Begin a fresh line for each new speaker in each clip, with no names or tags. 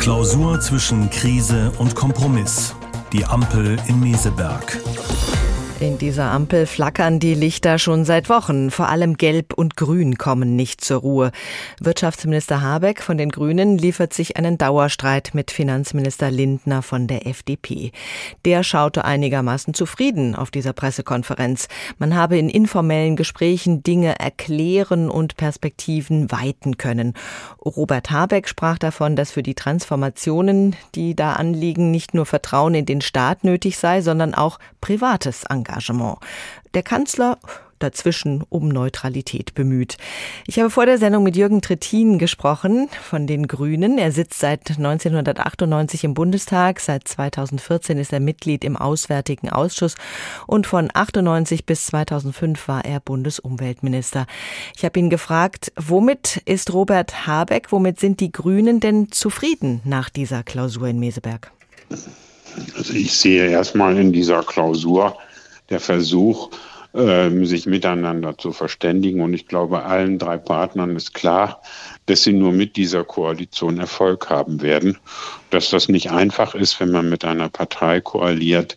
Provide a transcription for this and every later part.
Klausur zwischen Krise und Kompromiss. Die Ampel in Meseberg.
In dieser Ampel flackern die Lichter schon seit Wochen. Vor allem Gelb und Grün kommen nicht zur Ruhe. Wirtschaftsminister Habeck von den Grünen liefert sich einen Dauerstreit mit Finanzminister Lindner von der FDP. Der schaute einigermaßen zufrieden auf dieser Pressekonferenz. Man habe in informellen Gesprächen Dinge erklären und Perspektiven weiten können. Robert Habeck sprach davon, dass für die Transformationen, die da anliegen, nicht nur Vertrauen in den Staat nötig sei, sondern auch privates Engagement. Engagement. Der Kanzler dazwischen um Neutralität bemüht. Ich habe vor der Sendung mit Jürgen Trittin gesprochen von den Grünen. Er sitzt seit 1998 im Bundestag, seit 2014 ist er Mitglied im Auswärtigen Ausschuss und von 98 bis 2005 war er Bundesumweltminister. Ich habe ihn gefragt, womit ist Robert Habeck, womit sind die Grünen denn zufrieden nach dieser Klausur in Meseberg?
Also ich sehe erstmal in dieser Klausur der Versuch, ähm, sich miteinander zu verständigen. Und ich glaube, allen drei Partnern ist klar, dass sie nur mit dieser Koalition Erfolg haben werden. Dass das nicht einfach ist, wenn man mit einer Partei koaliert,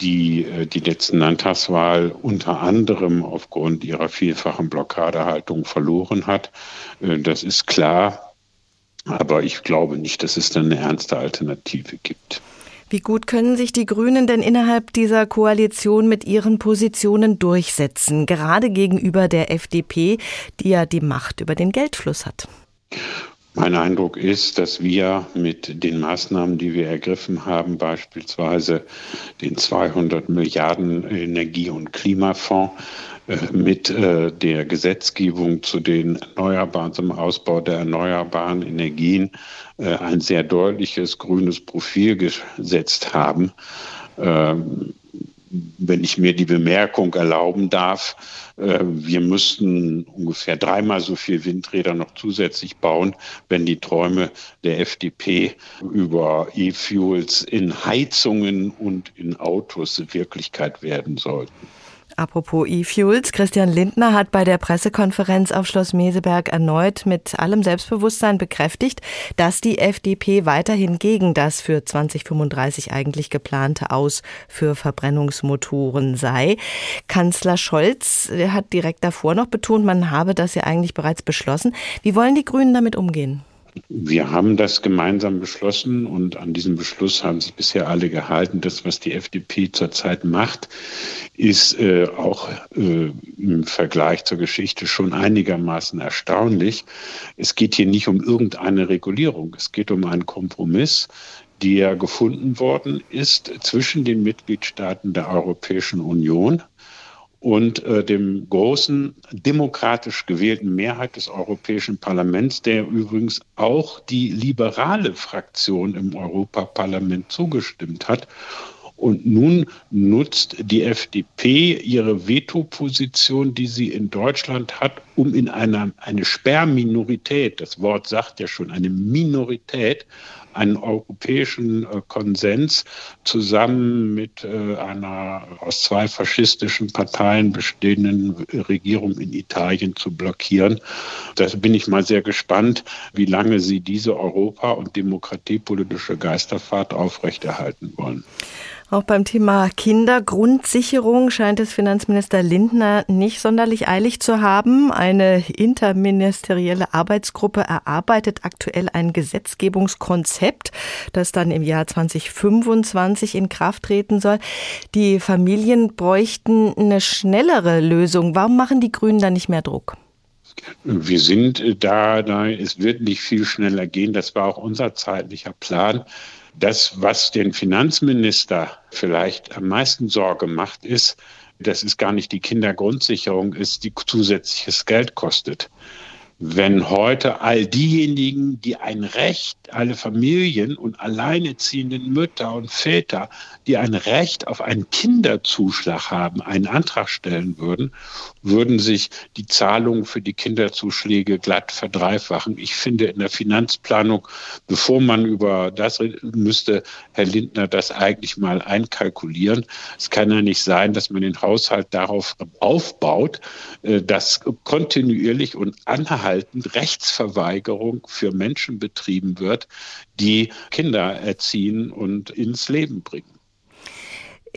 die äh, die letzten Landtagswahl unter anderem aufgrund ihrer vielfachen Blockadehaltung verloren hat. Äh, das ist klar. Aber ich glaube nicht, dass es eine ernste Alternative gibt.
Wie gut können sich die Grünen denn innerhalb dieser Koalition mit ihren Positionen durchsetzen, gerade gegenüber der FDP, die ja die Macht über den Geldfluss hat?
Mein Eindruck ist, dass wir mit den Maßnahmen, die wir ergriffen haben, beispielsweise den 200 Milliarden Energie- und Klimafonds, mit äh, der Gesetzgebung zu den Erneuerbaren, zum Ausbau der erneuerbaren Energien äh, ein sehr deutliches grünes Profil gesetzt haben. Ähm, wenn ich mir die Bemerkung erlauben darf, wir müssten ungefähr dreimal so viel Windräder noch zusätzlich bauen, wenn die Träume der FDP über E-Fuels in Heizungen und in Autos Wirklichkeit werden sollten.
Apropos E-Fuels, Christian Lindner hat bei der Pressekonferenz auf Schloss Meseberg erneut mit allem Selbstbewusstsein bekräftigt, dass die FDP weiterhin gegen das für 2035 eigentlich geplante Aus für Verbrennungsmotoren sei. Kanzler Scholz hat direkt davor noch betont, man habe das ja eigentlich bereits beschlossen. Wie wollen die Grünen damit umgehen?
Wir haben das gemeinsam beschlossen und an diesem Beschluss haben sich bisher alle gehalten. Das, was die FDP zurzeit macht, ist äh, auch äh, im Vergleich zur Geschichte schon einigermaßen erstaunlich. Es geht hier nicht um irgendeine Regulierung. Es geht um einen Kompromiss, der gefunden worden ist zwischen den Mitgliedstaaten der Europäischen Union und äh, dem großen demokratisch gewählten Mehrheit des Europäischen Parlaments, der übrigens auch die liberale Fraktion im Europaparlament zugestimmt hat. Und nun nutzt die FDP ihre Veto-Position, die sie in Deutschland hat, um in einer eine Sperrminorität, das Wort sagt ja schon, eine Minorität, einen europäischen äh, Konsens zusammen mit äh, einer aus zwei faschistischen Parteien bestehenden Regierung in Italien zu blockieren. Da bin ich mal sehr gespannt, wie lange Sie diese Europa- und demokratiepolitische Geisterfahrt aufrechterhalten wollen.
Auch beim Thema Kindergrundsicherung scheint es Finanzminister Lindner nicht sonderlich eilig zu haben. Eine interministerielle Arbeitsgruppe erarbeitet aktuell ein Gesetzgebungskonzept, das dann im Jahr 2025 in Kraft treten soll. Die Familien bräuchten eine schnellere Lösung. Warum machen die Grünen da nicht mehr Druck?
Wir sind da, da, es wird nicht viel schneller gehen. Das war auch unser zeitlicher Plan. Das, was den Finanzminister vielleicht am meisten Sorge macht, ist, dass es gar nicht die Kindergrundsicherung ist, die zusätzliches Geld kostet wenn heute all diejenigen, die ein Recht, alle Familien und alleineziehenden Mütter und Väter, die ein Recht auf einen Kinderzuschlag haben, einen Antrag stellen würden, würden sich die Zahlungen für die Kinderzuschläge glatt verdreifachen. Ich finde in der Finanzplanung, bevor man über das müsste Herr Lindner das eigentlich mal einkalkulieren. Es kann ja nicht sein, dass man den Haushalt darauf aufbaut, äh, dass kontinuierlich und anhaltend anhaltend Rechtsverweigerung für Menschen betrieben wird, die Kinder erziehen und ins Leben bringen.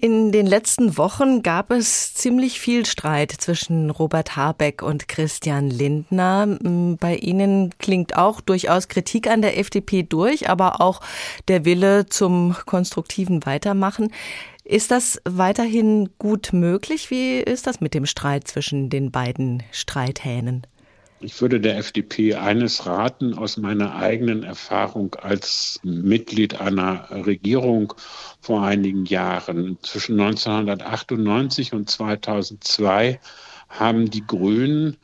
In den letzten Wochen gab es ziemlich viel Streit zwischen Robert Habeck und Christian Lindner. Bei Ihnen klingt auch durchaus Kritik an der FDP durch, aber auch der Wille zum konstruktiven Weitermachen. Ist das weiterhin gut möglich? Wie ist das mit dem Streit zwischen den beiden Streithähnen?
Ich würde der FDP eines raten aus meiner eigenen Erfahrung als Mitglied einer Regierung vor einigen Jahren. Zwischen 1998 und 2002 haben die Grünen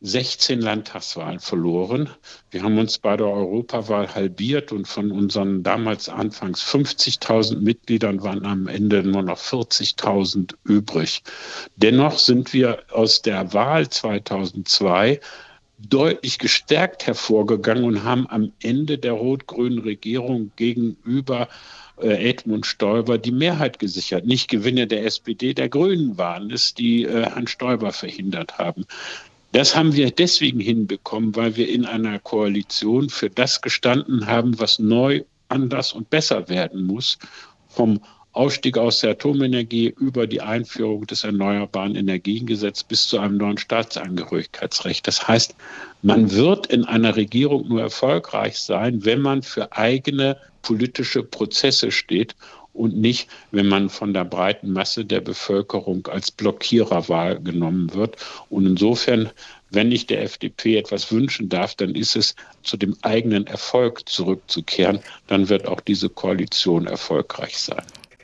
16 Landtagswahlen verloren. Wir haben uns bei der Europawahl halbiert und von unseren damals anfangs 50.000 Mitgliedern waren am Ende nur noch 40.000 übrig. Dennoch sind wir aus der Wahl 2002 deutlich gestärkt hervorgegangen und haben am Ende der rot-grünen Regierung gegenüber äh, Edmund Stoiber die Mehrheit gesichert. Nicht Gewinne der SPD, der Grünen waren es, die äh, Herrn Stoiber verhindert haben. Das haben wir deswegen hinbekommen, weil wir in einer Koalition für das gestanden haben, was neu, anders und besser werden muss. Vom Ausstieg aus der Atomenergie über die Einführung des Erneuerbaren Energiengesetzes bis zu einem neuen Staatsangehörigkeitsrecht. Das heißt, man wird in einer Regierung nur erfolgreich sein, wenn man für eigene politische Prozesse steht und nicht, wenn man von der breiten Masse der Bevölkerung als Blockierer wahrgenommen wird. Und insofern, wenn ich der FDP etwas wünschen darf, dann ist es, zu dem eigenen Erfolg zurückzukehren. Dann wird auch diese Koalition erfolgreich sein.